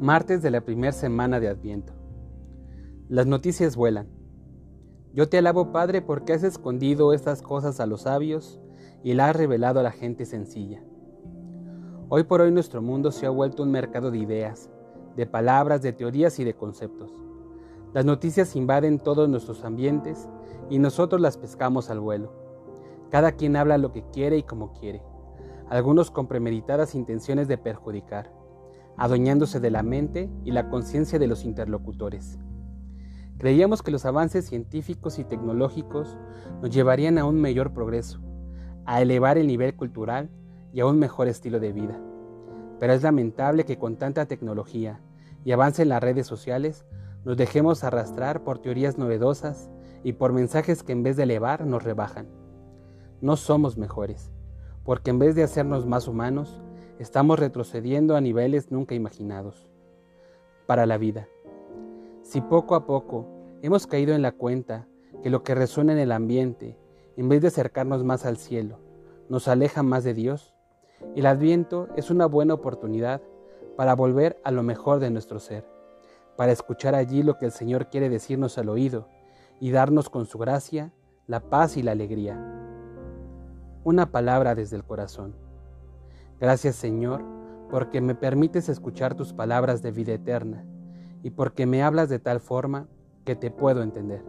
Martes de la primera semana de Adviento. Las noticias vuelan. Yo te alabo, Padre, porque has escondido estas cosas a los sabios y las has revelado a la gente sencilla. Hoy por hoy nuestro mundo se ha vuelto un mercado de ideas, de palabras, de teorías y de conceptos. Las noticias invaden todos nuestros ambientes y nosotros las pescamos al vuelo. Cada quien habla lo que quiere y como quiere, algunos con premeditadas intenciones de perjudicar adueñándose de la mente y la conciencia de los interlocutores. Creíamos que los avances científicos y tecnológicos nos llevarían a un mayor progreso, a elevar el nivel cultural y a un mejor estilo de vida. Pero es lamentable que con tanta tecnología y avance en las redes sociales nos dejemos arrastrar por teorías novedosas y por mensajes que en vez de elevar nos rebajan. No somos mejores, porque en vez de hacernos más humanos, estamos retrocediendo a niveles nunca imaginados. Para la vida. Si poco a poco hemos caído en la cuenta que lo que resuena en el ambiente, en vez de acercarnos más al cielo, nos aleja más de Dios, el adviento es una buena oportunidad para volver a lo mejor de nuestro ser, para escuchar allí lo que el Señor quiere decirnos al oído y darnos con su gracia la paz y la alegría. Una palabra desde el corazón. Gracias Señor, porque me permites escuchar tus palabras de vida eterna y porque me hablas de tal forma que te puedo entender.